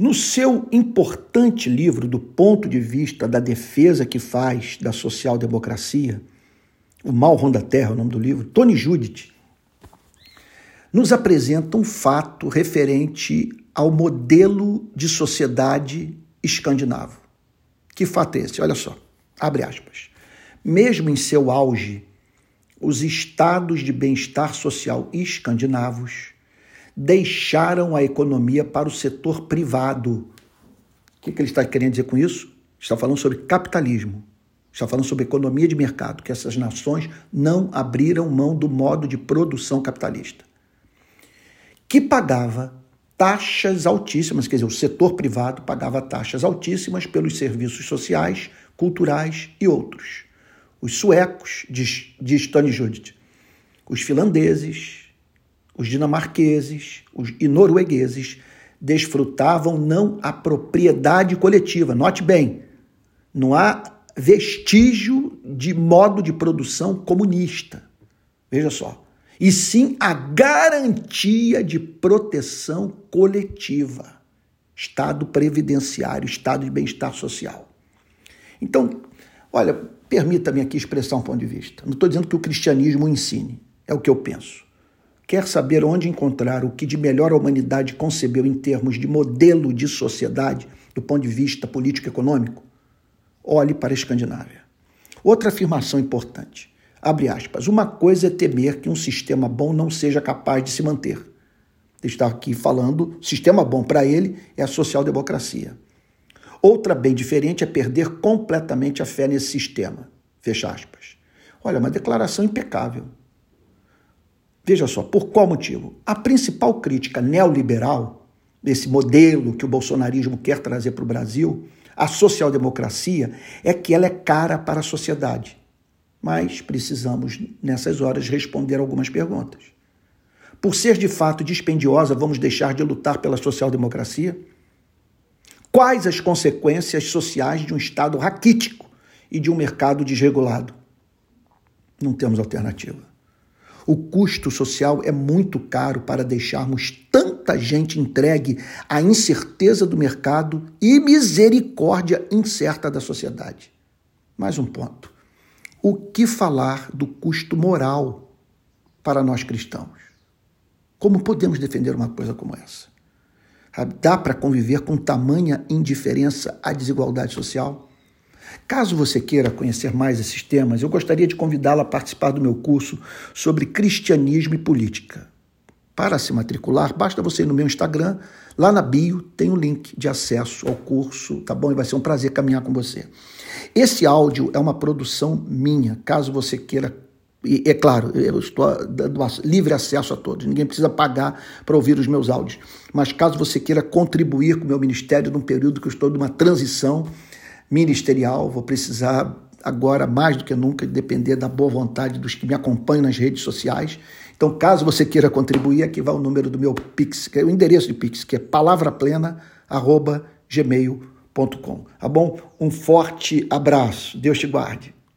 No seu importante livro, do ponto de vista da defesa que faz da social-democracia, O Mal Ronda Terra, é o nome do livro, Tony Judith, nos apresenta um fato referente ao modelo de sociedade escandinavo. Que fato é esse? Olha só, abre aspas. Mesmo em seu auge, os estados de bem-estar social escandinavos deixaram a economia para o setor privado. O que, ele está querendo dizer com isso? Está falando sobre capitalismo. Está falando sobre economia de mercado, que essas nações não abriram mão do modo de produção capitalista. Que pagava taxas altíssimas, quer dizer, o setor privado pagava taxas altíssimas pelos serviços sociais, culturais e outros. Os suecos, diz, diz Tony Judith, os finlandeses, os dinamarqueses os, e noruegueses desfrutavam não a propriedade coletiva. Note bem, não há vestígio de modo de produção comunista. Veja só. E sim a garantia de proteção coletiva. Estado previdenciário, estado de bem-estar social. Então, olha, permita-me aqui expressar um ponto de vista. Não estou dizendo que o cristianismo ensine, é o que eu penso. Quer saber onde encontrar o que de melhor a humanidade concebeu em termos de modelo de sociedade, do ponto de vista político-econômico? Olhe para a Escandinávia. Outra afirmação importante. Abre aspas. Uma coisa é temer que um sistema bom não seja capaz de se manter. Ele está aqui falando, sistema bom para ele é a social-democracia. Outra bem diferente é perder completamente a fé nesse sistema. Fecha aspas. Olha, uma declaração impecável. Veja só, por qual motivo? A principal crítica neoliberal, desse modelo que o bolsonarismo quer trazer para o Brasil, a social-democracia, é que ela é cara para a sociedade. Mas precisamos, nessas horas, responder algumas perguntas. Por ser de fato dispendiosa, vamos deixar de lutar pela social-democracia? Quais as consequências sociais de um Estado raquítico e de um mercado desregulado? Não temos alternativa. O custo social é muito caro para deixarmos tanta gente entregue à incerteza do mercado e misericórdia incerta da sociedade. Mais um ponto. O que falar do custo moral para nós cristãos? Como podemos defender uma coisa como essa? Dá para conviver com tamanha indiferença à desigualdade social? Caso você queira conhecer mais esses temas, eu gostaria de convidá-la a participar do meu curso sobre cristianismo e política. Para se matricular, basta você ir no meu Instagram, lá na bio tem o um link de acesso ao curso, tá bom? E vai ser um prazer caminhar com você. Esse áudio é uma produção minha, caso você queira e é claro, eu estou dando livre acesso a todos, ninguém precisa pagar para ouvir os meus áudios. Mas caso você queira contribuir com o meu ministério num período que eu estou de uma transição, ministerial, vou precisar agora mais do que nunca depender da boa vontade dos que me acompanham nas redes sociais. Então, caso você queira contribuir, aqui vai o número do meu Pix, que é o endereço de Pix, que é palavraplena@gmail.com. Tá bom? Um forte abraço. Deus te guarde.